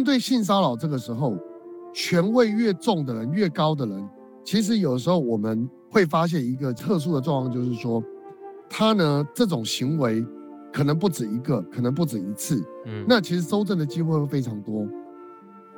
面对性骚扰这个时候，权位越重的人，越高的人，其实有时候我们会发现一个特殊的状况，就是说，他呢这种行为可能不止一个，可能不止一次。嗯，那其实收证的机会会非常多。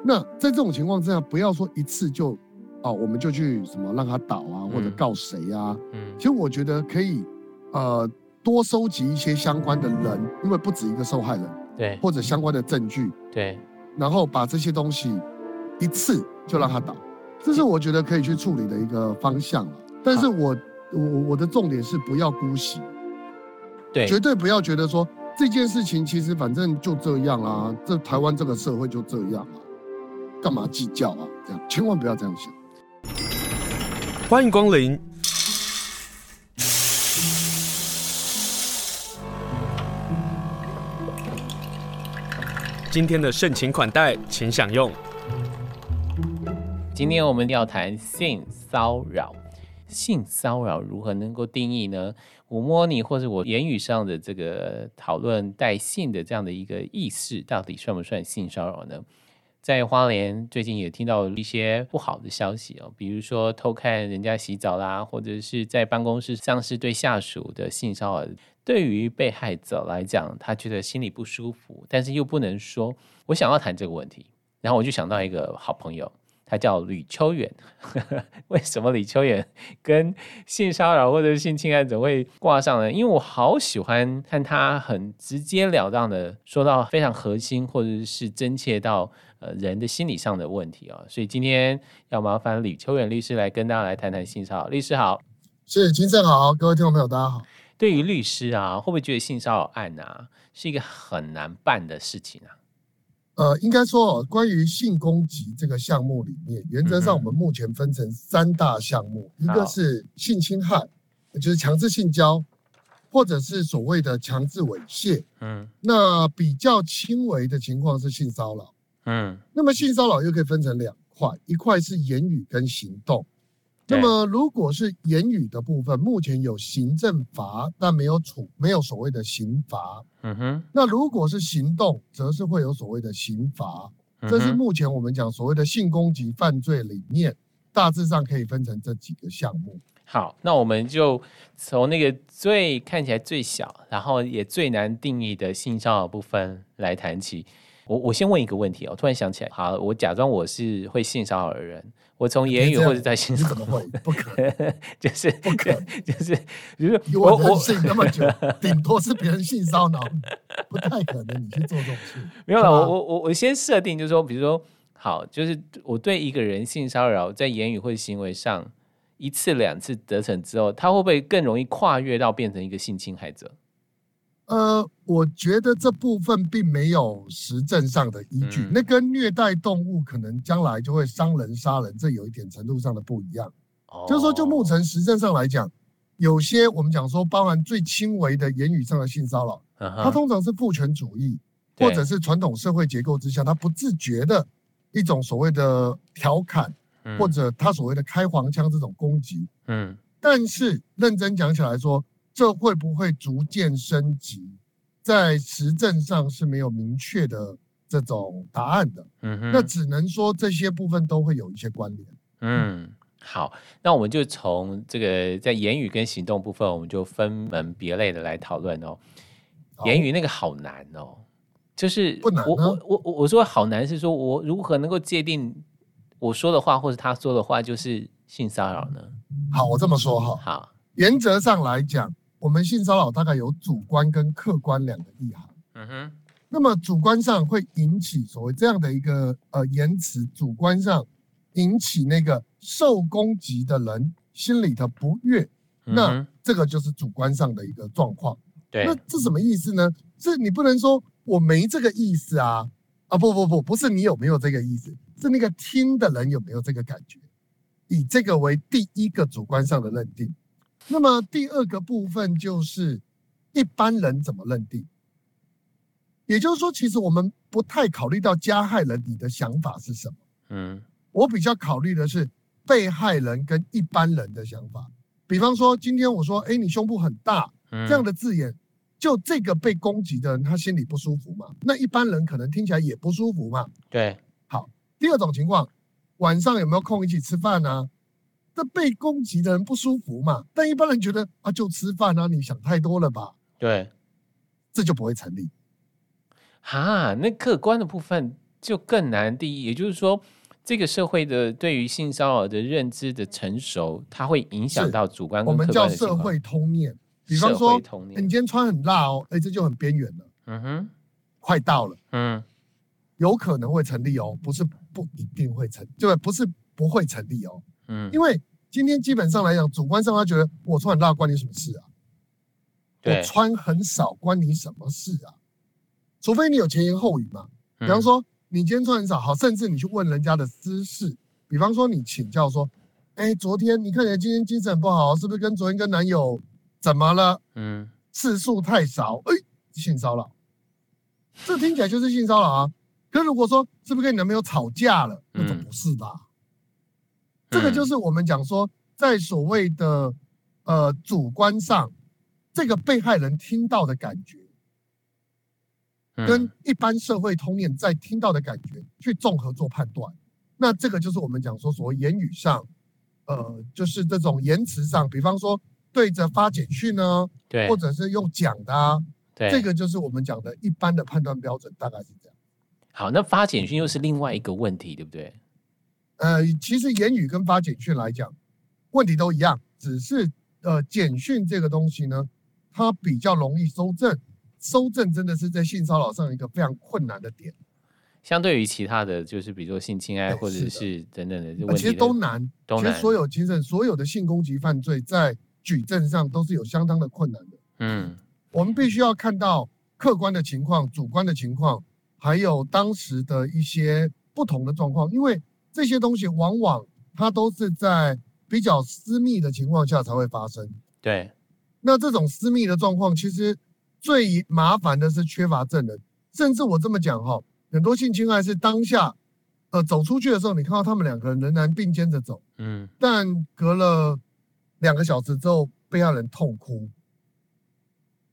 那在这种情况之下，不要说一次就，哦，我们就去什么让他倒啊，或者告谁啊。嗯，其实我觉得可以，呃，多收集一些相关的人，因为不止一个受害人，对，或者相关的证据，对，然后把这些东西一次就让他倒，这是我觉得可以去处理的一个方向。但是我我我的重点是不要姑息，对，绝对不要觉得说这件事情其实反正就这样啊，这台湾这个社会就这样啊。干嘛计较啊？这样千万不要这样想。欢迎光临。今天的盛情款待，请享用。今天我们要谈性骚扰。性骚扰如何能够定义呢？我摸你，或者我言语上的这个讨论带性的这样的一个意识，到底算不算性骚扰呢？在花莲最近也听到一些不好的消息哦，比如说偷看人家洗澡啦，或者是在办公室上是对下属的性骚扰。对于被害者来讲，他觉得心里不舒服，但是又不能说。我想要谈这个问题，然后我就想到一个好朋友，他叫吕秋远。为什么吕秋远跟性骚扰或者性侵害者会挂上呢？因为我好喜欢看他很直截了当的说到非常核心，或者是真切到。呃，人的心理上的问题啊、哦，所以今天要麻烦吕秋远律师来跟大家来谈谈性骚扰。律师好，是金正好，各位听众朋友大家好。对于律师啊，会不会觉得性骚扰案啊是一个很难办的事情啊？呃，应该说，关于性攻击这个项目里面，原则上我们目前分成三大项目，嗯、一个是性侵害，就是强制性交，或者是所谓的强制猥亵。嗯，那比较轻微的情况是性骚扰。嗯，那么性骚扰又可以分成两块，一块是言语跟行动。那么如果是言语的部分，目前有行政罚，但没有处，没有所谓的刑罚。嗯哼。那如果是行动，则是会有所谓的刑罚。这是目前我们讲所谓的性攻击犯罪里面，大致上可以分成这几个项目。好，那我们就从那个最看起来最小，然后也最难定义的性骚扰部分来谈起。我我先问一个问题哦，我突然想起来，好，我假装我是会性骚扰的人，我从言语或者在性骚扰，怎么会？不可能，就是不可能，就是就是我我性那么久，顶多是别人性骚扰，不太可能你去做这种事。没有了，我我我我先设定就是说，比如说，好，就是我对一个人性骚扰，在言语或者行为上一次两次得逞之后，他会不会更容易跨越到变成一个性侵害者？呃，我觉得这部分并没有实证上的依据。嗯、那跟虐待动物可能将来就会伤人杀人，这有一点程度上的不一样。哦、就是说，就目前实证上来讲，有些我们讲说，包含最轻微的言语上的性骚扰，嗯、它通常是父权主义，或者是传统社会结构之下，他不自觉的一种所谓的调侃，嗯、或者他所谓的开黄腔这种攻击。嗯，但是认真讲起来说。这会不会逐渐升级？在实证上是没有明确的这种答案的。嗯哼，那只能说这些部分都会有一些关联。嗯，好，那我们就从这个在言语跟行动部分，我们就分门别类的来讨论哦。言语那个好难哦，就是不难。我我我我我说好难是说我如何能够界定我说的话或者他说的话就是性骚扰呢？好，我这么说哈。好，原则上来讲。我们性骚扰大概有主观跟客观两个意涵。嗯哼，那么主观上会引起所谓这样的一个呃言辞，主观上引起那个受攻击的人心里的不悦，嗯、那这个就是主观上的一个状况。对，那这什么意思呢？是你不能说我没这个意思啊啊不不不，不是你有没有这个意思，是那个听的人有没有这个感觉，以这个为第一个主观上的认定。那么第二个部分就是一般人怎么认定？也就是说，其实我们不太考虑到加害人你的想法是什么。嗯，我比较考虑的是被害人跟一般人的想法。比方说，今天我说：“哎，你胸部很大。”这样的字眼，就这个被攻击的人，他心里不舒服嘛？那一般人可能听起来也不舒服嘛？对。好，第二种情况，晚上有没有空一起吃饭呢？这被攻击的人不舒服嘛？但一般人觉得啊，就吃饭啊，你想太多了吧？对，这就不会成立。哈，那客观的部分就更难定义。也就是说，这个社会的对于性骚扰的认知的成熟，它会影响到主观跟客观的。我们叫社会通念。比方说，你今天穿很辣哦，哎，这就很边缘了。嗯哼，快到了。嗯，有可能会成立哦，不是不一定会成，对，不是不会成立哦。嗯，因为今天基本上来讲，主观上他觉得我穿很辣关你什么事啊？我穿很少关你什么事啊？除非你有前言后语嘛。比方说，你今天穿很少，好，甚至你去问人家的私事。比方说，你请教说，哎，昨天你看起来今天精神很不好，是不是跟昨天跟男友怎么了？嗯，次数太少，哎，性骚扰。这听起来就是性骚扰啊。可如果说是不是跟你男朋友吵架了，那就不是吧？这个就是我们讲说，在所谓的呃主观上，这个被害人听到的感觉。跟一般社会通念在听到的感觉去综合做判断，那这个就是我们讲说所谓言语上，呃，就是这种言辞上，比方说对着发简讯呢，对，或者是用讲的啊，对，这个就是我们讲的一般的判断标准，大概是这样。好，那发简讯又是另外一个问题，对不对？呃，其实言语跟发简讯来讲，问题都一样，只是呃，简讯这个东西呢，它比较容易搜证。搜证真的是在性骚扰上一个非常困难的点，相对于其他的就是比如说性侵害 或者是等等的其实都难。其实所有其实所有的性攻击犯罪在举证上都是有相当的困难的。嗯，我们必须要看到客观的情况、主观的情况，还有当时的一些不同的状况，因为这些东西往往它都是在比较私密的情况下才会发生。对，那这种私密的状况其实。最麻烦的是缺乏证人，甚至我这么讲哈，很多性侵害是当下，呃，走出去的时候，你看到他们两个人仍然并肩着走，嗯，但隔了两个小时之后，被害人痛哭。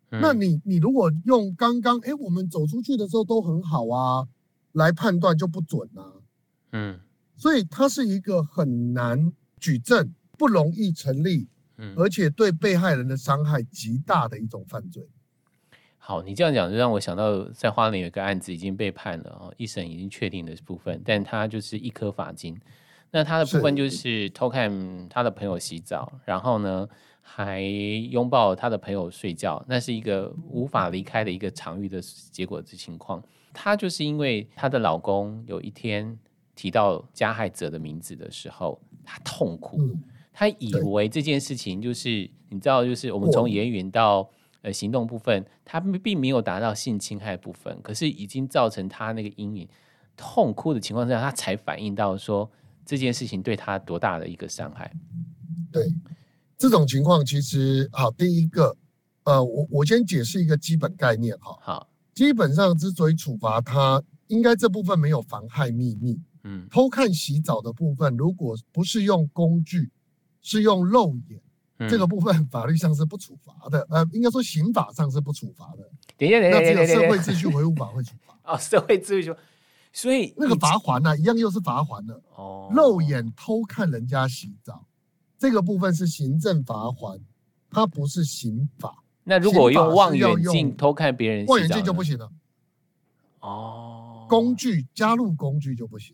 嗯、那你你如果用刚刚哎，我们走出去的时候都很好啊，来判断就不准啊，嗯，所以它是一个很难举证、不容易成立，嗯，而且对被害人的伤害极大的一种犯罪。好，你这样讲就让我想到，在花莲有一个案子已经被判了哦，一审已经确定的部分，但他就是一颗罚金。那他的部分就是偷看他的朋友洗澡，然后呢还拥抱他的朋友睡觉，那是一个无法离开的一个场域的结果之情况。她就是因为她的老公有一天提到加害者的名字的时候，他痛苦，他以为这件事情就是你知道，就是我们从言语到。呃，行动部分，他并没有达到性侵害部分，可是已经造成他那个阴影、痛哭的情况下，他才反映到说这件事情对他多大的一个伤害。对，这种情况其实好，第一个，呃，我我先解释一个基本概念哈。好，基本上之所以处罚他，应该这部分没有妨害秘密。嗯，偷看洗澡的部分，如果不是用工具，是用肉眼。这个部分法律上是不处罚的，呃，应该说刑法上是不处罚的。等一下，等一下，那只有社会秩序维护法会处罚。哦，社会秩序，所以那个罚锾呢，一样又是罚锾的。哦，肉眼偷看人家洗澡，这个部分是行政罚锾，它不是刑法。那如果用望远镜偷看别人洗澡，望远镜就不行了。哦，工具加入工具就不行。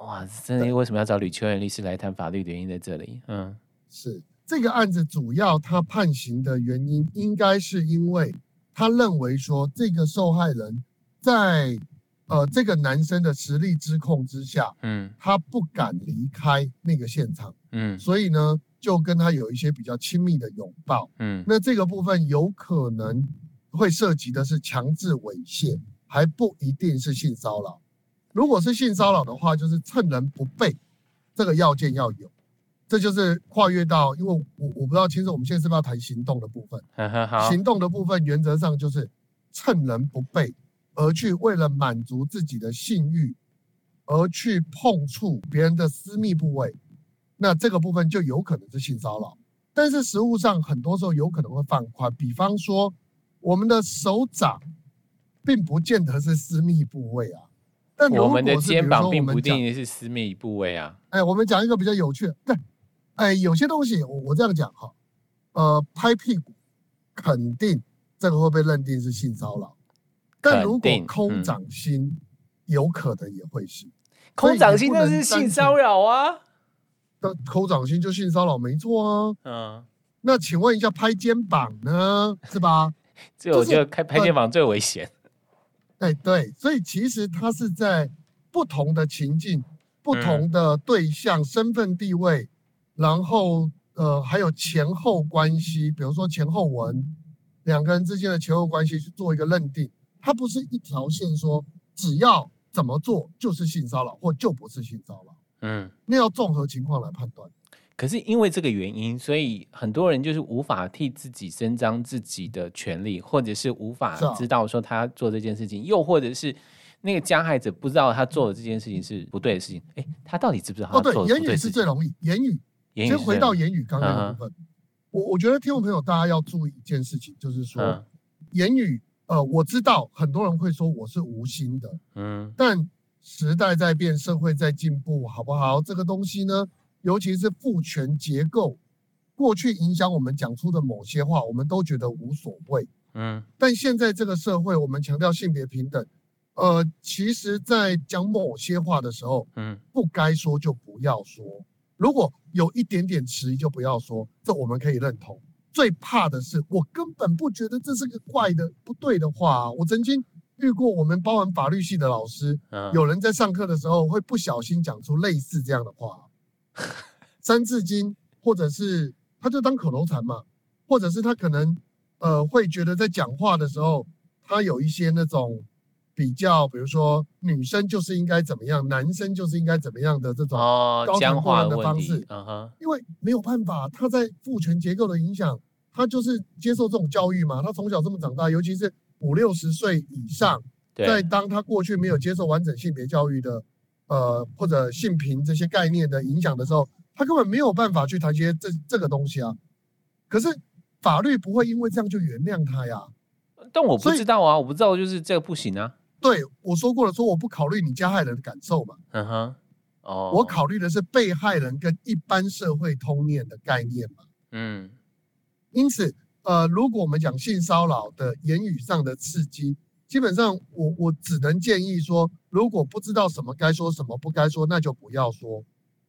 哇，真的，为什么要找吕秋元律师来谈法律的原因在这里？嗯。是这个案子主要他判刑的原因，应该是因为他认为说这个受害人在呃这个男生的实力之控之下，嗯，他不敢离开那个现场，嗯，所以呢就跟他有一些比较亲密的拥抱，嗯，那这个部分有可能会涉及的是强制猥亵，还不一定是性骚扰。如果是性骚扰的话，就是趁人不备，这个要件要有。这就是跨越到，因为我我不知道，其实我们现在是不是要谈行动的部分？行动的部分原则上就是趁人不备而去为了满足自己的性欲而去碰触别人的私密部位，那这个部分就有可能是性骚扰。但是实物上很多时候有可能会放宽，比方说我们的手掌，并不见得是私密部位啊。但我们的肩膀并不一定是私密部位啊。哎，我们讲一个比较有趣的，对，哎，有些东西我我这样讲哈，呃，拍屁股肯定这个会被认定是性骚扰，但如果空掌心，嗯、有可能也会是。空掌心那是性骚扰啊？那抠掌心就性骚扰没错啊。嗯。那请问一下，拍肩膀呢？是吧？这我觉得开拍肩膀最危险。哎，对，所以其实他是在不同的情境、不同的对象、身份地位，然后呃，还有前后关系，比如说前后文，两个人之间的前后关系去做一个认定，它不是一条线说只要怎么做就是性骚扰或就不是性骚扰，嗯，那要综合情况来判断。可是因为这个原因，所以很多人就是无法替自己伸张自己的权利，或者是无法知道说他做这件事情，又或者是那个加害者不知道他做的这件事情是不对的事情。哎，他到底知不知道他做的不对？哦，对，言语是最容易，言语。先回到言语刚刚那部分，我我觉得听众朋友大家要注意一件事情，就是说言语，呃，我知道很多人会说我是无心的，嗯，但时代在变，社会在进步，好不好？这个东西呢？尤其是父权结构，过去影响我们讲出的某些话，我们都觉得无所谓。嗯，但现在这个社会，我们强调性别平等，呃，其实，在讲某些话的时候，嗯，不该说就不要说。如果有一点点迟疑，就不要说，这我们可以认同。最怕的是，我根本不觉得这是个怪的、不对的话。我曾经遇过，我们包含法律系的老师，有人在上课的时候会不小心讲出类似这样的话。三字经，或者是他就当口头禅嘛，或者是他可能呃会觉得在讲话的时候，他有一些那种比较，比如说女生就是应该怎么样，男生就是应该怎么样的这种高谈阔论的方式。因为没有办法，他在父权结构的影响，他就是接受这种教育嘛，他从小这么长大，尤其是五六十岁以上，在当他过去没有接受完整性别教育的。呃，或者性平这些概念的影响的时候，他根本没有办法去谈些这这个东西啊。可是法律不会因为这样就原谅他呀。但我不知道啊，我不知道就是这个不行啊。对，我说过了，说我不考虑你加害人的感受嘛。嗯哼。哦。我考虑的是被害人跟一般社会通念的概念嘛。嗯。因此，呃，如果我们讲性骚扰的言语上的刺激。基本上我，我我只能建议说，如果不知道什么该说什么不该说，那就不要说。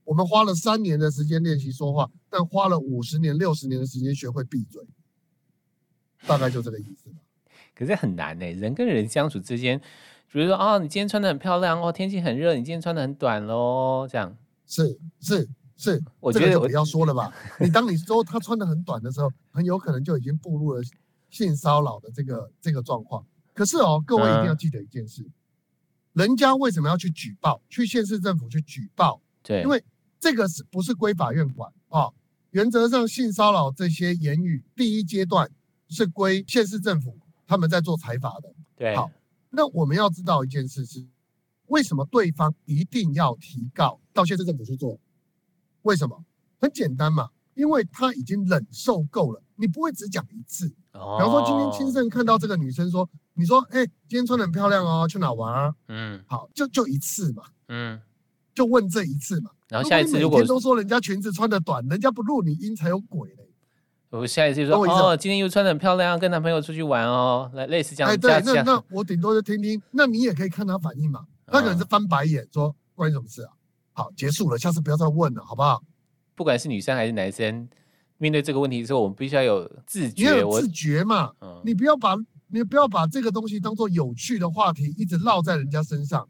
我们花了三年的时间练习说话，但花了五十年、六十年的时间学会闭嘴，大概就这个意思吧。可是很难呢、欸，人跟人相处之间，比如说哦，你今天穿的很漂亮哦，天气很热，你今天穿的很短喽，这样是是是，我觉得就不要说了吧。你当你说他穿的很短的时候，很有可能就已经步入了性骚扰的这个这个状况。可是哦，各位一定要记得一件事，嗯、人家为什么要去举报？去县市政府去举报？对，因为这个是不是归法院管啊、哦？原则上，性骚扰这些言语，第一阶段是归县市政府他们在做裁罚的。对，好，那我们要知道一件事是，为什么对方一定要提告到县市政府去做？为什么？很简单嘛，因为他已经忍受够了，你不会只讲一次。哦，比方说今天亲生看到这个女生说。你说，哎、欸，今天穿的很漂亮哦，去哪玩啊？嗯，好，就就一次嘛，嗯，就问这一次嘛。然后下一次如果都说人家裙子穿的短，人家不录你音才有鬼嘞。我下一次说，哦，今天又穿的很漂亮，跟男朋友出去玩哦，来类似这样。哎，对，那那我顶多就听听，那你也可以看他反应嘛。他可能是翻白眼说，关你什么事啊？好，结束了，下次不要再问了，好不好？不管是女生还是男生，面对这个问题的时候，我们必须要有自觉，你有自觉嘛，嗯、你不要把。你不要把这个东西当做有趣的话题，一直绕在人家身上。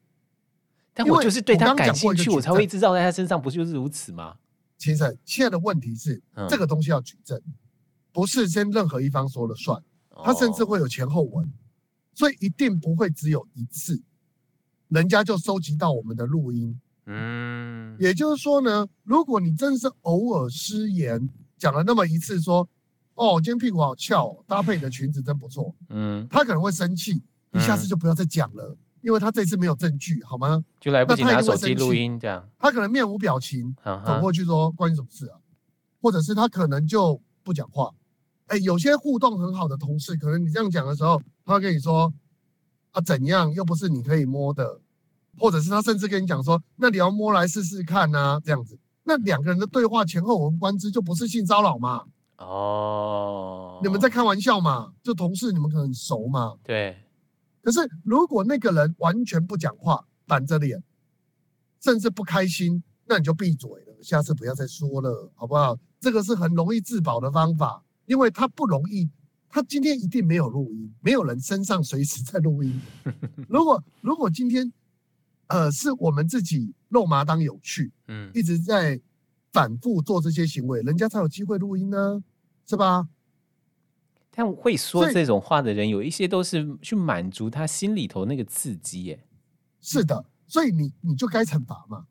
但我就是对他感兴趣，我才会一直绕在他身上，不就是如此吗？其实现在的问题是，嗯、这个东西要举证，不是先任何一方说了算，他甚至会有前后文，所以一定不会只有一次，人家就收集到我们的录音。嗯，也就是说呢，如果你真是偶尔失言，讲了那么一次说。哦，今天屁股好翘，搭配你的裙子真不错。嗯，他可能会生气，你下次就不要再讲了，嗯、因为他这次没有证据，好吗？就来不及拿手机录音这样。他可能面无表情走过去说：“关你什么事啊？”或者是他可能就不讲话。哎，有些互动很好的同事，可能你这样讲的时候，他会跟你说啊怎样，又不是你可以摸的，或者是他甚至跟你讲说，那你要摸来试试看啊，这样子。那两个人的对话前后文观之，就不是性骚扰嘛？哦，你们在开玩笑嘛？就同事，你们可能很熟嘛？对。可是如果那个人完全不讲话，板着脸，甚至不开心，那你就闭嘴了，下次不要再说了，好不好？这个是很容易自保的方法，因为他不容易，他今天一定没有录音，没有人身上随时在录音。如果如果今天，呃，是我们自己肉麻当有趣，嗯，一直在反复做这些行为，人家才有机会录音呢，是吧？但会说这种话的人，有一些都是去满足他心里头那个刺激，耶。是的，所以你你就该惩罚嘛，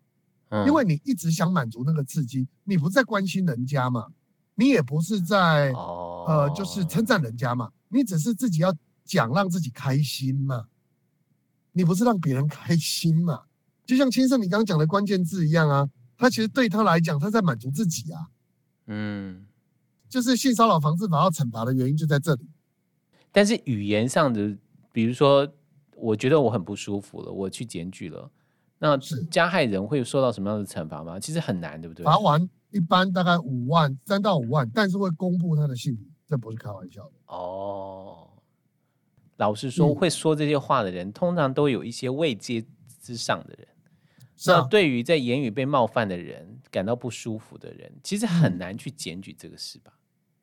嗯，因为你一直想满足那个刺激，你不是在关心人家嘛，你也不是在哦，呃，就是称赞人家嘛，你只是自己要讲让自己开心嘛，你不是让别人开心嘛？就像先生你刚刚讲的关键字一样啊，他其实对他来讲，他在满足自己啊，嗯。就是性骚扰防治法要惩罚的原因就在这里，但是语言上的，比如说，我觉得我很不舒服了，我去检举了，那加害人会受到什么样的惩罚吗？其实很难，对不对？罚完一般大概五万，三到五万，但是会公布他的姓名，这不是开玩笑的。哦，老实说，会说这些话的人，嗯、通常都有一些位阶之上的人。是啊，那对于在言语被冒犯的人感到不舒服的人，其实很难去检举这个事吧？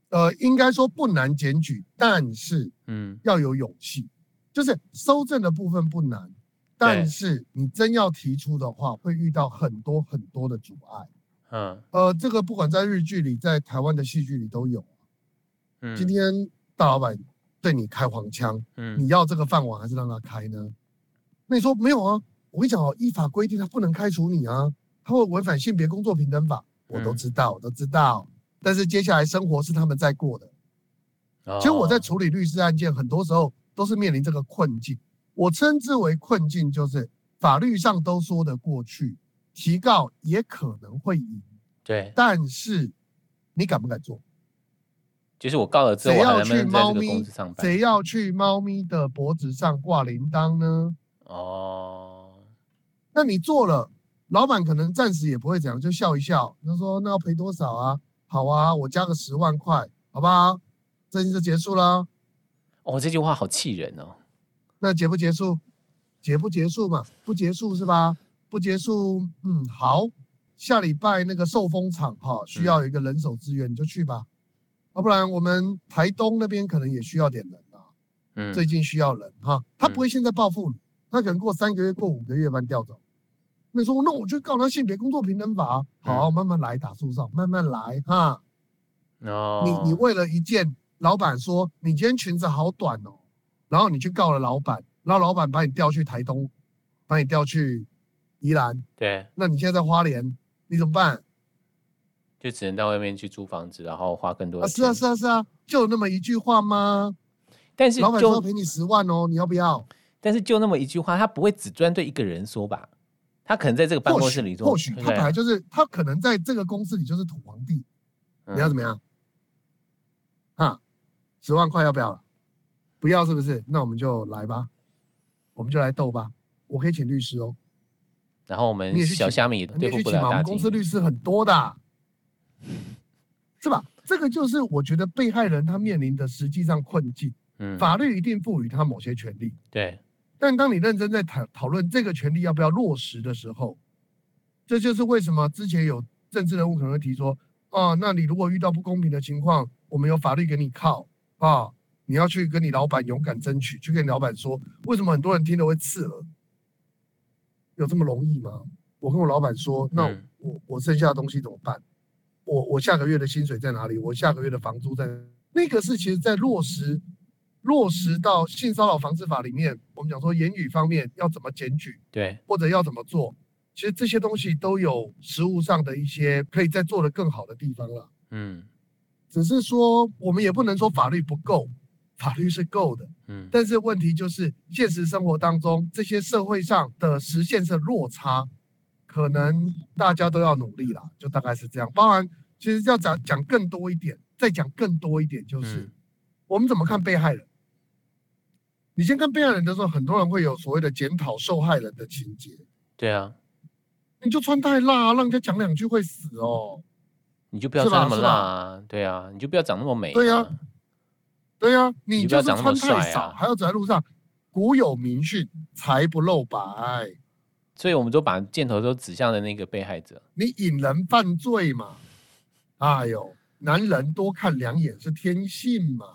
呃，应该说不难检举，但是嗯，要有勇气。就是收证的部分不难，但是你真要提出的话，会遇到很多很多的阻碍。嗯，呃，这个不管在日剧里，在台湾的戏剧里都有。嗯，今天大老板对你开黄腔，嗯，你要这个饭碗还是让他开呢？那你说没有啊？我跟你讲哦，依法规定他不能开除你啊，他会违反性别工作平等法，我都知道，我都知道。但是接下来生活是他们在过的。其实我在处理律师案件，很多时候都是面临这个困境。我称之为困境，就是法律上都说得过去，提告也可能会赢。对，但是你敢不敢做？就是我告了之后，谁要去猫咪？谁要去猫咪的脖子上挂铃铛呢？哦，那你做了，老板可能暂时也不会怎样，就笑一笑。他说：“那要赔多少啊？”好啊，我加个十万块，好不好？这件事结束了。哦，这句话好气人哦。那结不结束？结不结束嘛？不结束是吧？不结束，嗯，好。下礼拜那个寿丰厂哈，需要有一个人手资源，你就去吧。要、不然我们台东那边可能也需要点人啊。嗯，最近需要人哈，他不会现在报复你，他可能过三个月、过五个月把你调走。你说，那我就告他性别工作平等法。好，慢慢来，打诉讼，慢慢来哈。哦，你你为了一件，老板说你今天裙子好短哦，然后你去告了老板，然后老板把你调去台东，把你调去宜兰。对，那你现在在花莲，你怎么办？就只能到外面去租房子，然后花更多的钱。啊，是啊，是啊，是啊，就有那么一句话吗？但是老板说要赔你十万哦，你要不要？但是就那么一句话，他不会只专对一个人说吧？他可能在这个办公室里做，或许他本来就是他可能在这个公司里就是土皇帝，你要怎么样？啊，十万块要不要？不要是不是？那我们就来吧，我们就来斗吧。我可以请律师哦。然后我们小虾米对付不了大金。我们公司律师很多的，是吧？这个就是我觉得被害人他面临的实际上困境。嗯，法律一定赋予他某些权利。对。但当你认真在讨讨论这个权利要不要落实的时候，这就是为什么之前有政治人物可能会提说，啊，那你如果遇到不公平的情况，我们有法律给你靠啊，你要去跟你老板勇敢争取，去跟你老板说，为什么很多人听了会刺耳？有这么容易吗？我跟我老板说，那我我剩下的东西怎么办？我我下个月的薪水在哪里？我下个月的房租在？那个是其实在落实。落实到性骚扰防治法里面，我们讲说言语方面要怎么检举，对，或者要怎么做，其实这些东西都有实务上的一些可以再做得更好的地方了。嗯，只是说我们也不能说法律不够，法律是够的。嗯，但是问题就是现实生活当中这些社会上的实现是落差，可能大家都要努力了，就大概是这样。当然，其实要讲讲更多一点，再讲更多一点，就是、嗯、我们怎么看被害人？你先看被害人的时候，很多人会有所谓的检讨受害人的情节。对啊，你就穿太辣，让人家讲两句会死哦。你就不要穿那么辣啊，对啊，你就不要长那么美。对啊，对啊，你就是穿太少，还要走在路上。古有名训，财不露白。所以我们都把箭头都指向了那个被害者。你引人犯罪嘛？哎呦，男人多看两眼是天性嘛？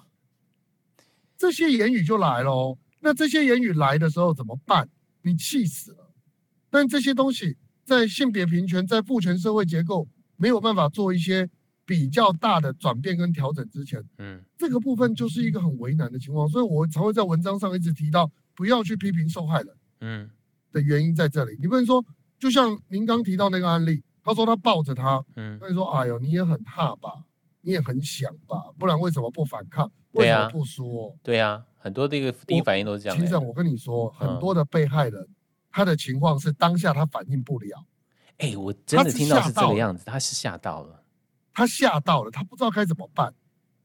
这些言语就来喽。那这些言语来的时候怎么办？你气死了。但这些东西在性别平权、在父权社会结构没有办法做一些比较大的转变跟调整之前，嗯，这个部分就是一个很为难的情况。所以我才会在文章上一直提到，不要去批评受害人，嗯，的原因在这里。你不能说，就像您刚提到那个案例，他说他抱着他，嗯，那你说，哎呦，你也很怕吧？你也很想吧？不然为什么不反抗？为什么不说？对呀，很多这个第一反应都是这样。其实我跟你说，很多的被害人，他的情况是当下他反应不了。哎，我真的听到是这个样子，他是吓到了，他吓到了，他不知道该怎么办。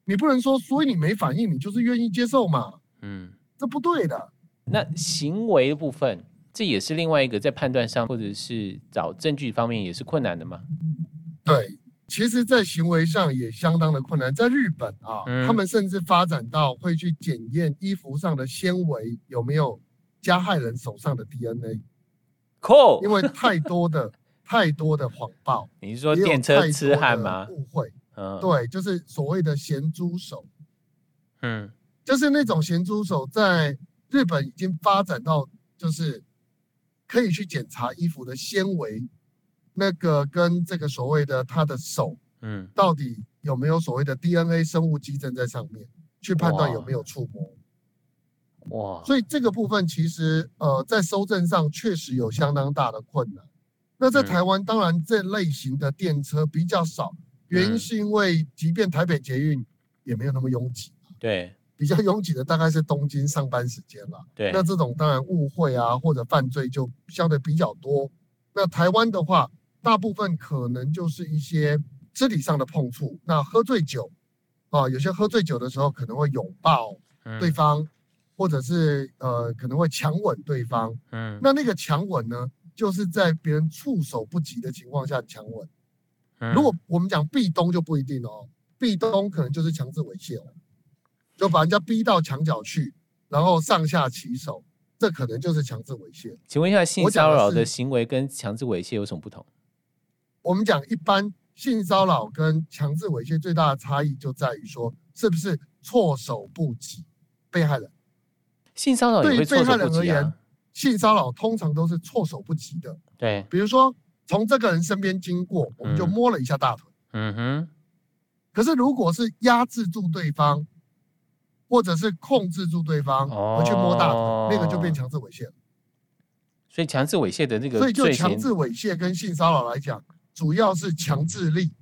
你不能说，所以你没反应，你就是愿意接受嘛？嗯，这不对的。那行为的部分，这也是另外一个在判断上或者是找证据方面也是困难的嘛？对。其实，在行为上也相当的困难。在日本啊，嗯、他们甚至发展到会去检验衣服上的纤维有没有加害人手上的 DNA。Cool，因为太多的 太多的谎报。你是说电车痴汉吗？误会。嗯，对，就是所谓的咸猪手。嗯，就是那种咸猪手，在日本已经发展到就是可以去检查衣服的纤维。那个跟这个所谓的他的手，嗯，到底有没有所谓的 DNA 生物基证在上面，去判断有没有触摸？哇！所以这个部分其实呃，在收证上确实有相当大的困难。那在台湾，当然这类型的电车比较少，原因是因为即便台北捷运也没有那么拥挤。对，比较拥挤的大概是东京上班时间了。对，那这种当然误会啊或者犯罪就相对比较多。那台湾的话。大部分可能就是一些肢体上的碰触，那喝醉酒，啊，有些喝醉酒的时候可能会拥抱对方，嗯、或者是呃可能会强吻对方，嗯，那那个强吻呢，就是在别人措手不及的情况下强吻。嗯、如果我们讲壁咚就不一定哦，壁咚可能就是强制猥亵哦，就把人家逼到墙角去，然后上下其手，这可能就是强制猥亵。请问一下，性骚扰的行为跟强制猥亵有什么不同？我们讲一般性骚扰跟强制猥亵最大的差异就在于说，是不是措手不及？被害人性骚扰对于被害人而言，性骚扰通常都是措手不及的。对，比如说从这个人身边经过，我们就摸了一下大腿。嗯哼。可是如果是压制住对方，或者是控制住对方而去摸大腿，那个就变强制猥亵了。所以强制猥亵的那个，所以就强制猥亵跟性骚扰来讲。主要是强制力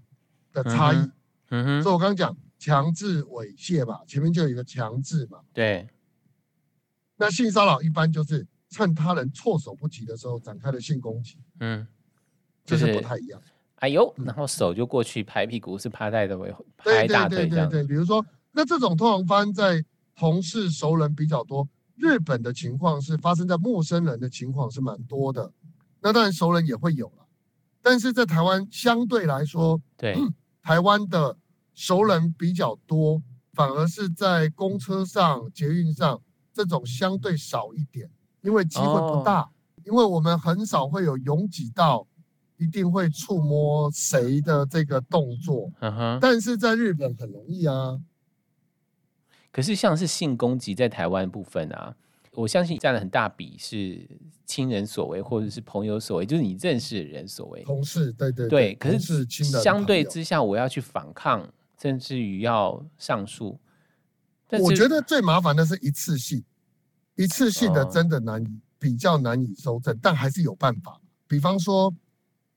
的差异，嗯嗯嗯、所以我刚刚讲强制猥亵嘛，前面就有一个强制嘛。对。那性骚扰一般就是趁他人措手不及的时候展开的性攻击，嗯，就是、就是不太一样。哎呦，然后手就过去拍屁股，是拍在的尾，拍大腿这样。对对对对对，比如说，那这种通常发生在同事熟人比较多。日本的情况是发生在陌生人的情况是蛮多的，那当然熟人也会有了。但是在台湾相对来说，对，台湾的熟人比较多，反而是在公车上、捷运上这种相对少一点，因为机会不大，哦、因为我们很少会有拥挤到一定会触摸谁的这个动作。嗯哼，但是在日本很容易啊。可是像是性攻击在台湾部分啊。我相信占了很大比是亲人所为，或者是朋友所为，就是你认识的人所为。同事，对对对。对，可是相对之下，我要去反抗，甚至于要上诉。我觉得最麻烦的是一次性，一次性的真的难以、哦、比较难以收正，但还是有办法。比方说，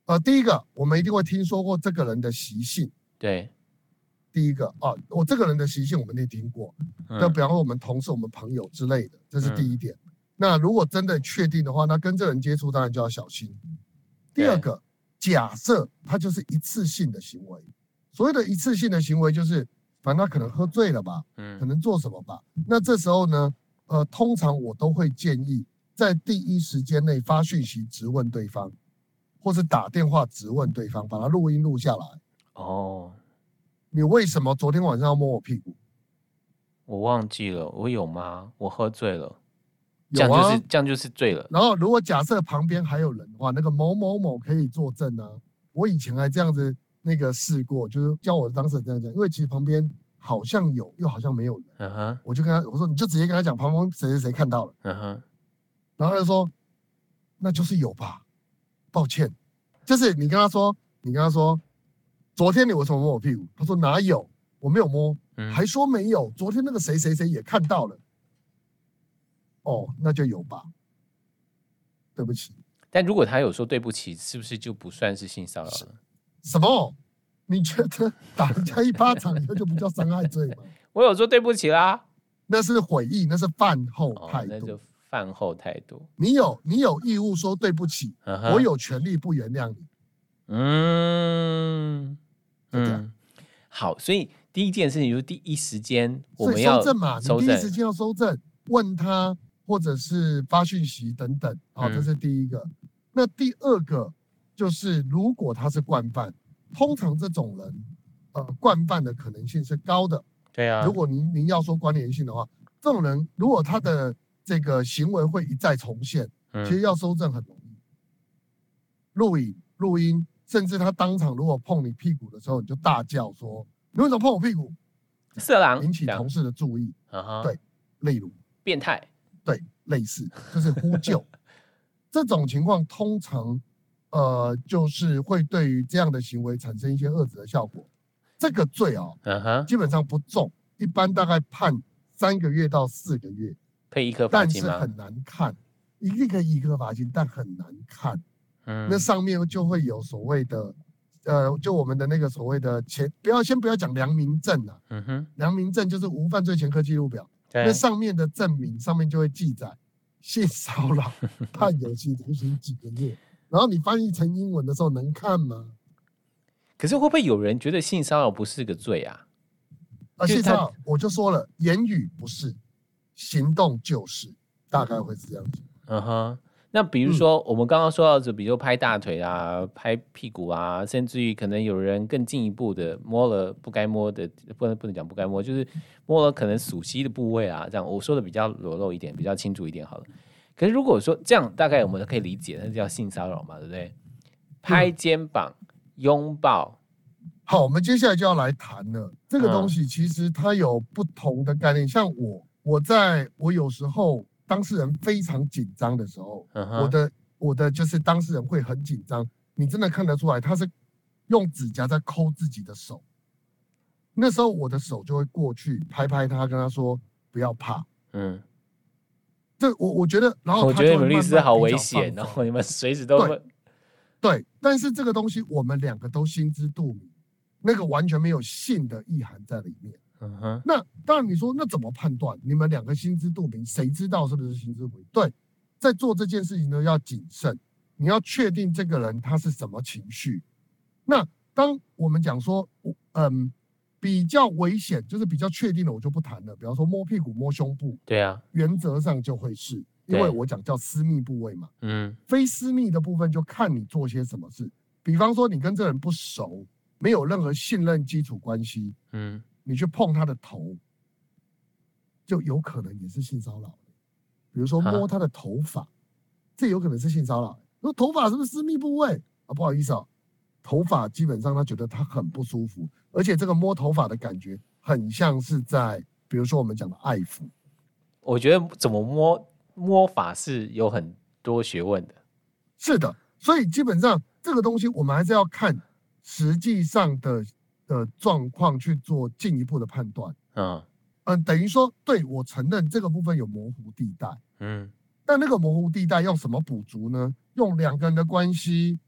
呃，第一个，我们一定会听说过这个人的习性。对。第一个啊，我这个人的习性我们也听过，那、嗯、比方说我们同事、我们朋友之类的，这是第一点。嗯、那如果真的确定的话，那跟这人接触当然就要小心。第二个，假设他就是一次性的行为，所谓的一次性的行为就是反正他可能喝醉了吧，嗯，可能做什么吧。那这时候呢，呃，通常我都会建议在第一时间内发讯息质问对方，或是打电话质问对方，把他录音录下来。哦，你为什么昨天晚上要摸我屁股？我忘记了，我有吗？我喝醉了。这样就是这样就是醉了。然后，如果假设旁边还有人的话，那个某某某可以作证啊。我以前还这样子那个试过，就是叫我当事人这样讲，因为其实旁边好像有，又好像没有人。嗯哼。我就跟他我说，你就直接跟他讲，旁边谁谁谁看到了。嗯哼。然后他就说，那就是有吧。抱歉，就是你跟他说，你跟他说，昨天你为什么摸我屁股？他说哪有，我没有摸。嗯。还说没有，昨天那个谁谁谁也看到了。哦，那就有吧。对不起，但如果他有说对不起，是不是就不算是性骚扰了？什么？你觉得打人家一巴掌，那就不叫伤害罪吗？我有说对不起啦，那是悔意，那是饭后态度。哦，那就饭后态度。你有你有义务说对不起，嗯、我有权利不原谅你。嗯嗯，好，所以第一件事情就是第一时间我们要收证嘛，你第一时间要收证，问他。或者是发讯息等等，好，这是第一个。嗯、那第二个就是，如果他是惯犯，通常这种人，呃，惯犯的可能性是高的。对啊。如果您您要说关联性的话，这种人如果他的这个行为会一再重现，嗯、其实要收证很容易。录影、录音，甚至他当场如果碰你屁股的时候，你就大叫说：“你为什么碰我屁股？”色狼引起同事的注意。嗯、对，例如变态。对，类似就是呼救，这种情况通常，呃，就是会对于这样的行为产生一些遏制的效果。这个罪哦，嗯哼，基本上不重，一般大概判三个月到四个月，可以易科罚金是很难看，一个可以易科罚金，但很难看。嗯，那上面就会有所谓的，呃，就我们的那个所谓的前，不要先不要讲良民证啊，嗯哼，良民证就是无犯罪前科记录表。那上面的证明上面就会记载性骚扰 判有期徒刑几个月，然后你翻译成英文的时候能看吗？可是会不会有人觉得性骚扰不是个罪啊？啊，性骚扰我就说了，言语不是，行动就是，大概会是这样子。嗯哼。那比如说，我们刚刚说到就，比如拍大腿啊、拍屁股啊，甚至于可能有人更进一步的摸了不该摸的，不能不能讲不该摸，就是摸了可能熟悉的部位啊，这样我说的比较裸露一点，比较清楚一点好了。可是如果说这样，大概我们可以理解，那叫性骚扰嘛，对不对？拍肩膀、拥抱，好，我们接下来就要来谈了。这个东西其实它有不同的概念，像我，我在我有时候。当事人非常紧张的时候，我的我的就是当事人会很紧张，你真的看得出来他是用指甲在抠自己的手。那时候我的手就会过去拍拍他，跟他说不要怕。嗯，这我我觉得，然后我觉得你们律师好危险，然后你们随时都会对，但是这个东西我们两个都心知肚明，那个完全没有性的意涵在里面。嗯哼，那当然，你说那怎么判断？你们两个心知肚明，谁知道是不是心知肚明？对，在做这件事情呢，要谨慎，你要确定这个人他是什么情绪。那当我们讲说，嗯，比较危险，就是比较确定的，我就不谈了。比方说摸屁股、摸胸部，对啊，原则上就会是，因为我讲叫私密部位嘛。嗯，非私密的部分就看你做些什么事。比方说，你跟这人不熟，没有任何信任基础关系。嗯。你去碰他的头，就有可能也是性骚扰。比如说摸他的头发，这有可能是性骚扰。说头发是不是私密部位啊？不好意思啊，头发基本上他觉得他很不舒服，而且这个摸头发的感觉很像是在，比如说我们讲的爱抚。我觉得怎么摸摸法是有很多学问的。是的，所以基本上这个东西我们还是要看实际上的。的状况去做进一步的判断，嗯嗯，等于说，对，我承认这个部分有模糊地带，嗯，但那个模糊地带用什么补足呢？用两个人的关系，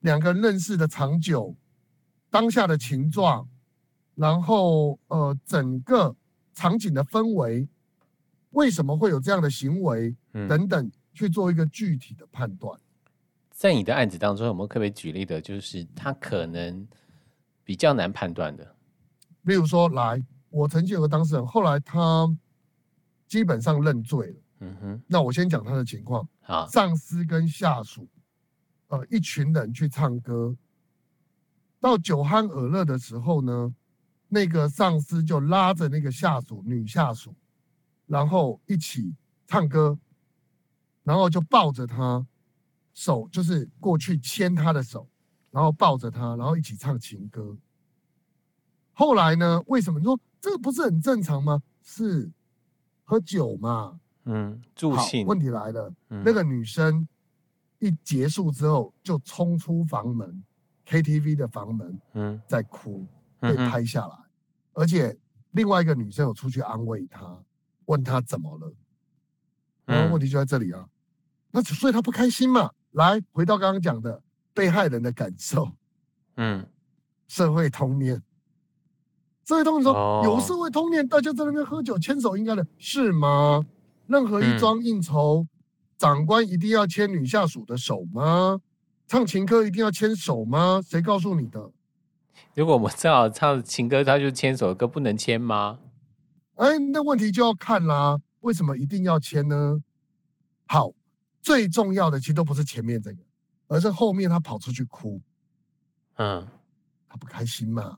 两个人认识的长久，当下的情状，然后呃，整个场景的氛围，为什么会有这样的行为，等等，去做一个具体的判断。在你的案子当中，有没有特别举例的，就是他可能？比较难判断的，比如说，来，我曾经有个当事人，后来他基本上认罪了。嗯哼，那我先讲他的情况。啊，上司跟下属，呃，一群人去唱歌，到酒酣耳热的时候呢，那个上司就拉着那个下属女下属，然后一起唱歌，然后就抱着她，手就是过去牵她的手，然后抱着他，然后一起唱情歌。后来呢，为什么你说这个不是很正常吗？是喝酒嘛。嗯，助兴。问题来了，嗯、那个女生一结束之后就冲出房门，KTV 的房门，嗯，在哭，被拍下来，嗯、而且另外一个女生有出去安慰她，问她怎么了。然后问题就在这里啊，嗯、那所以她不开心嘛。来，回到刚刚讲的被害人的感受，嗯，社会通念，社会通念说、哦、有社会通念，大家在那边喝酒牵手应该的是吗？任何一桩应酬，嗯、长官一定要牵女下属的手吗？唱情歌一定要牵手吗？谁告诉你的？如果我们正好唱情歌，他就牵手的歌不能牵吗？哎，那问题就要看啦，为什么一定要牵呢？好，最重要的其实都不是前面这个，而是后面他跑出去哭，嗯，他不开心嘛，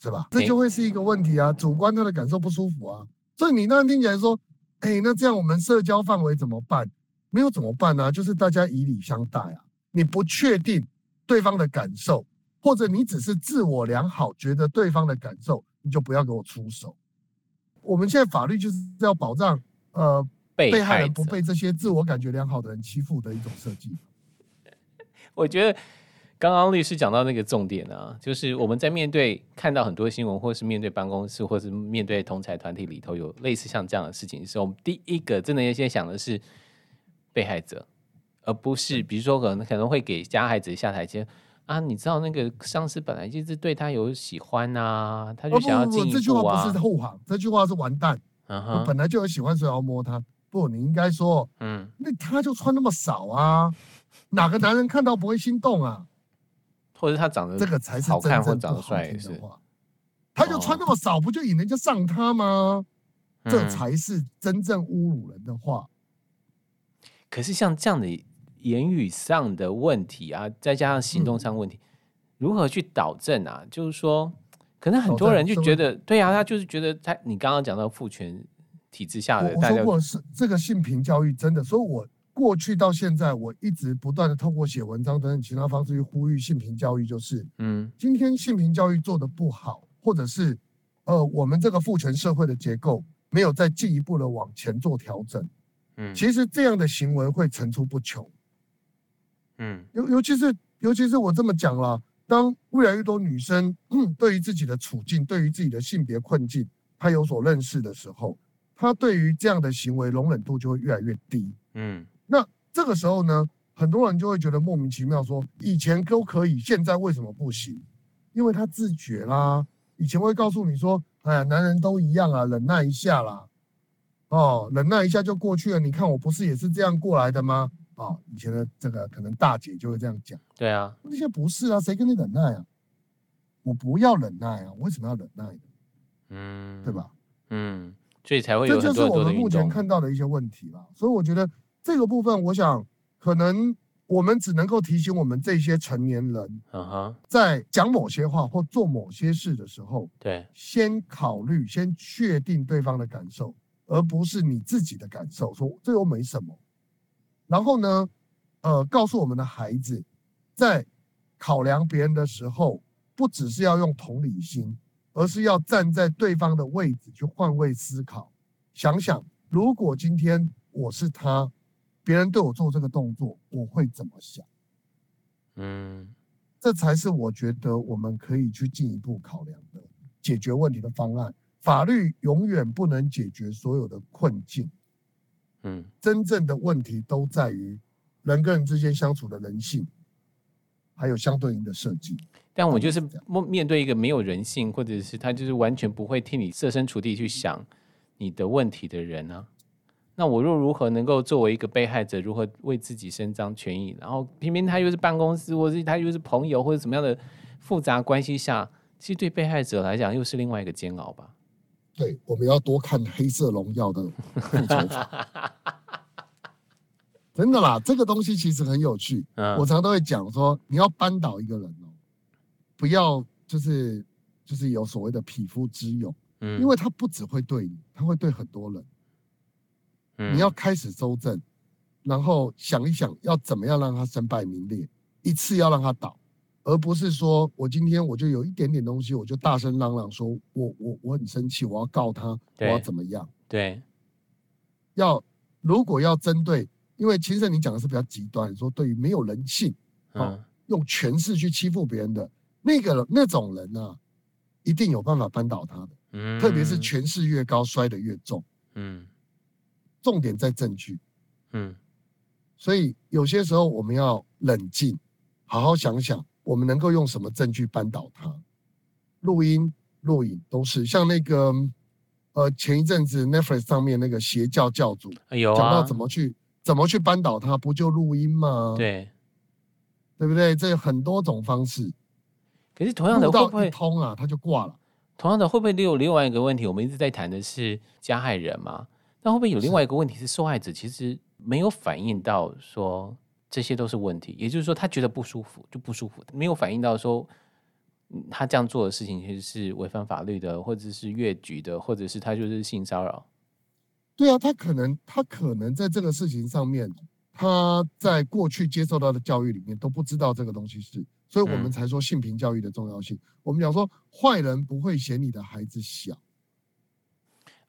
是吧？这就会是一个问题啊，主观他的感受不舒服啊。所以你那样听起来说，哎、欸，那这样我们社交范围怎么办？没有怎么办呢、啊？就是大家以礼相待啊。你不确定对方的感受，或者你只是自我良好，觉得对方的感受，你就不要给我出手。我们现在法律就是要保障呃被害人不被这些自我感觉良好的人欺负的一种设计。我觉得。刚刚律师讲到那个重点啊，就是我们在面对看到很多新闻，或是面对办公室，或是面对同财团体里头有类似像这样的事情的时候，我们第一个真的要先想的是被害者，而不是比如说可能可能会给加害者下台阶啊。你知道那个上司本来就是对他有喜欢啊，他就想要进一步啊。这句话不是后行，这句话是完蛋。我本来就有喜欢，所以要摸他。不，你应该说，嗯，那他就穿那么少啊，哪个男人看到不会心动啊？或者他长得这个才是好看或长得帅的是，他就穿那么少，不就引人家上他吗？嗯、这才是真正侮辱人的话。可是像这样的言语上的问题啊，再加上行动上问题，嗯、如何去导正啊？就是说，可能很多人就觉得，对啊，他就是觉得他，你刚刚讲到父权体制下的，我说过是这个性平教育真的，所以我。过去到现在，我一直不断的透过写文章等等其他方式去呼吁性平教育，就是，嗯，今天性平教育做的不好，或者是，呃，我们这个父权社会的结构没有再进一步的往前做调整，嗯，其实这样的行为会层出不穷，嗯，尤尤其是尤其是我这么讲了，当越来越多女生 对于自己的处境，对于自己的性别困境，她有所认识的时候，她对于这样的行为容忍度就会越来越低，嗯。那这个时候呢，很多人就会觉得莫名其妙，说以前都可以，现在为什么不行？因为他自觉啦。以前会告诉你说，哎呀，男人都一样啊，忍耐一下啦，哦，忍耐一下就过去了。你看我不是也是这样过来的吗？哦，以前的这个可能大姐就会这样讲。对啊，那些不是啊，谁跟你忍耐啊？我不要忍耐啊，我为什么要忍耐呢？嗯，对吧？嗯，所以才会有很多这就是我们目前看到的一些问题了。所以我觉得。这个部分，我想可能我们只能够提醒我们这些成年人，在讲某些话或做某些事的时候，对，先考虑、先确定对方的感受，而不是你自己的感受，说这又没什么。然后呢，呃，告诉我们的孩子，在考量别人的时候，不只是要用同理心，而是要站在对方的位置去换位思考，想想如果今天我是他。别人对我做这个动作，我会怎么想？嗯，这才是我觉得我们可以去进一步考量的解决问题的方案。法律永远不能解决所有的困境。嗯，真正的问题都在于人跟人之间相处的人性，还有相对应的设计。但我就是面对一个没有人性，或者是他就是完全不会替你设身处地去想你的问题的人呢、啊？那我又如何能够作为一个被害者，如何为自己伸张权益？然后偏偏他又是办公室，或是他又是朋友，或者什么样的复杂关系下，其实对被害者来讲又是另外一个煎熬吧。对，我们要多看《黑色荣耀》的复仇法。真的啦，这个东西其实很有趣。嗯、我常常都会讲说，你要扳倒一个人哦，不要就是就是有所谓的匹夫之勇，嗯，因为他不只会对你，他会对很多人。嗯、你要开始周正，然后想一想要怎么样让他身败名裂，一次要让他倒，而不是说我今天我就有一点点东西，我就大声嚷嚷说我我我很生气，我要告他，我要怎么样？对，要如果要针对。因为其实你讲的是比较极端，说对于没有人性，嗯，用权势去欺负别人的那个那种人呢、啊，一定有办法扳倒他的。嗯，特别是权势越高，摔得越重。嗯，重点在证据。嗯，所以有些时候我们要冷静，好好想想，我们能够用什么证据扳倒他？录音、录影都是。像那个呃，前一阵子 Netflix 上面那个邪教教主，讲到怎么去。怎么去扳倒他？不就录音吗？对，对不对？这有很多种方式。可是同样的会不会通啊？他就挂了。同样的会不会有另外一个问题？我们一直在谈的是加害人嘛？那会不会有另外一个问题是受害者其实没有反映到说这些都是问题？也就是说他觉得不舒服就不舒服，没有反映到说他这样做的事情其实是违反法律的，或者是越矩的，或者是他就是性骚扰。对啊，他可能他可能在这个事情上面，他在过去接受到的教育里面都不知道这个东西是，所以我们才说性平教育的重要性。嗯、我们讲说坏人不会嫌你的孩子小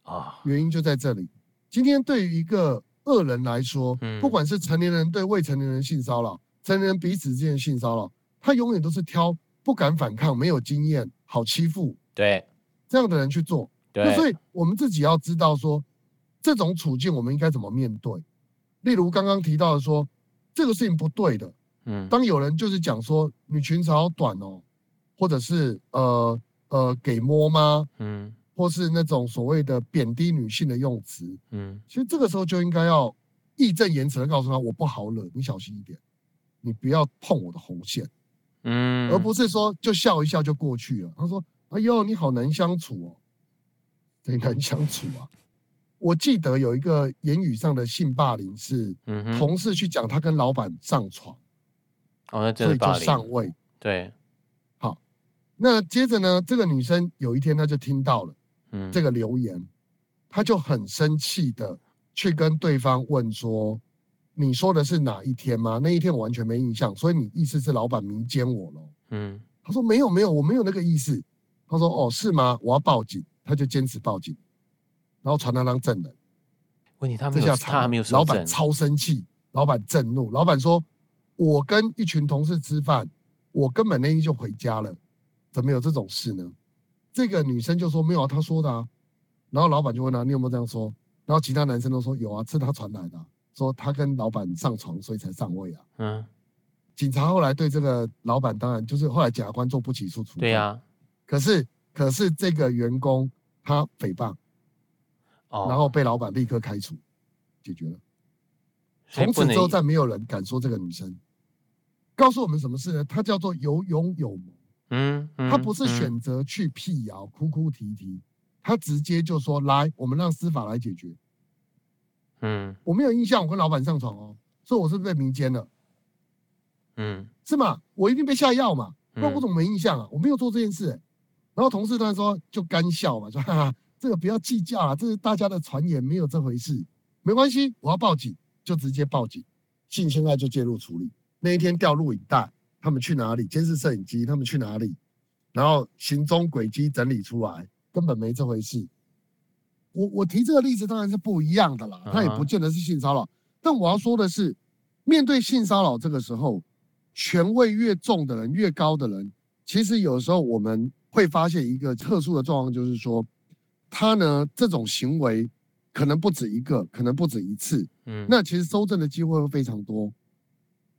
啊，原因就在这里。今天对于一个恶人来说，不管是成年人对未成年人性骚扰，成年人彼此之间性骚扰，他永远都是挑不敢反抗、没有经验、好欺负，对这样的人去做。对，所以我们自己要知道说。这种处境我们应该怎么面对？例如刚刚提到的说，这个事情不对的。嗯，当有人就是讲说女裙子好短哦，或者是呃呃给摸吗？嗯，或是那种所谓的贬低女性的用词。嗯，其实这个时候就应该要义正言辞的告诉他，我不好惹，你小心一点，你不要碰我的红线。嗯，而不是说就笑一笑就过去了。他说：“哎呦，你好难相处哦，谁难相处啊？”我记得有一个言语上的性霸凌是，同事去讲他跟老板上床，哦，那真的就上位。对，好，那接着呢，这个女生有一天她就听到了，这个留言，她就很生气的去跟对方问说：“你说的是哪一天吗？那一天我完全没印象，所以你意思是老板迷奸我了？”嗯，他说没有没有，我没有那个意思。他说：“哦，是吗？我要报警。”他就坚持报警。然后传他当证人，问题他没有，他没有。老板超生气，老板震怒，老板说：“我跟一群同事吃饭，我根本那天就回家了，怎么有这种事呢？”这个女生就说：“没有啊，她说的啊。”然后老板就问他：“你有没有这样说？”然后其他男生都说：“有啊，是他传来的，说他跟老板上床，所以才上位啊。”嗯。警察后来对这个老板，当然就是后来检察官做不起诉处分。对呀。可是，可是这个员工他诽谤。然后被老板立刻开除，解决了。从此之后再没有人敢说这个女生。告诉我们什么事呢？她叫做有勇有谋。嗯，她不是选择去辟谣、哭哭啼啼，她直接就说：“来，我们让司法来解决。”嗯，我没有印象，我跟老板上床哦，所以我是不是被迷奸了？嗯，是吗？我一定被下药嘛？那我怎么没印象啊？我没有做这件事。然后同事突然说，就干笑嘛，说哈哈。这个不要计较啊，这是大家的传言，没有这回事，没关系，我要报警就直接报警，性侵害就介入处理。那一天调录影带，他们去哪里？监视摄影机，他们去哪里？然后行踪轨迹整理出来，根本没这回事。我我提这个例子当然是不一样的啦，他也不见得是性骚扰，但我要说的是，面对性骚扰这个时候，权位越重的人，越高的人，其实有时候我们会发现一个特殊的状况，就是说。他呢，这种行为可能不止一个，可能不止一次。嗯，那其实收证的机会会非常多。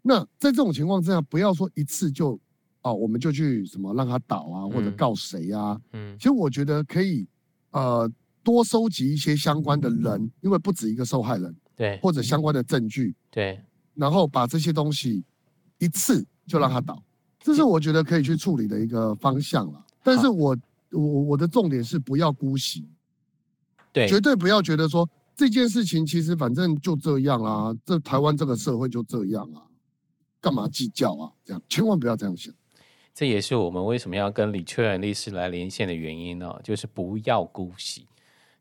那在这种情况之下，不要说一次就哦，我们就去什么让他倒啊，或者告谁啊。嗯，其实我觉得可以呃多收集一些相关的人，因为不止一个受害人，对，或者相关的证据，对，然后把这些东西一次就让他倒，这是我觉得可以去处理的一个方向了。但是我我我的重点是不要姑息，对，绝对不要觉得说这件事情其实反正就这样啊，这台湾这个社会就这样啊，干嘛计较啊？这样千万不要这样想。这也是我们为什么要跟李秋然律师来连线的原因呢？就是不要姑息。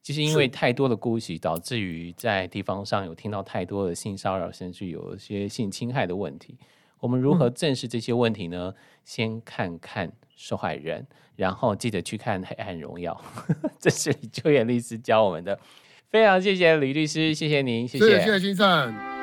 其实因为太多的姑息，导致于在地方上有听到太多的性骚扰，甚至有一些性侵害的问题。我们如何正视这些问题呢？嗯、先看看受害人，然后记得去看《黑暗荣耀》。这是李秋远律师教我们的。非常谢谢李律师，谢谢您，谢谢，谢谢先生。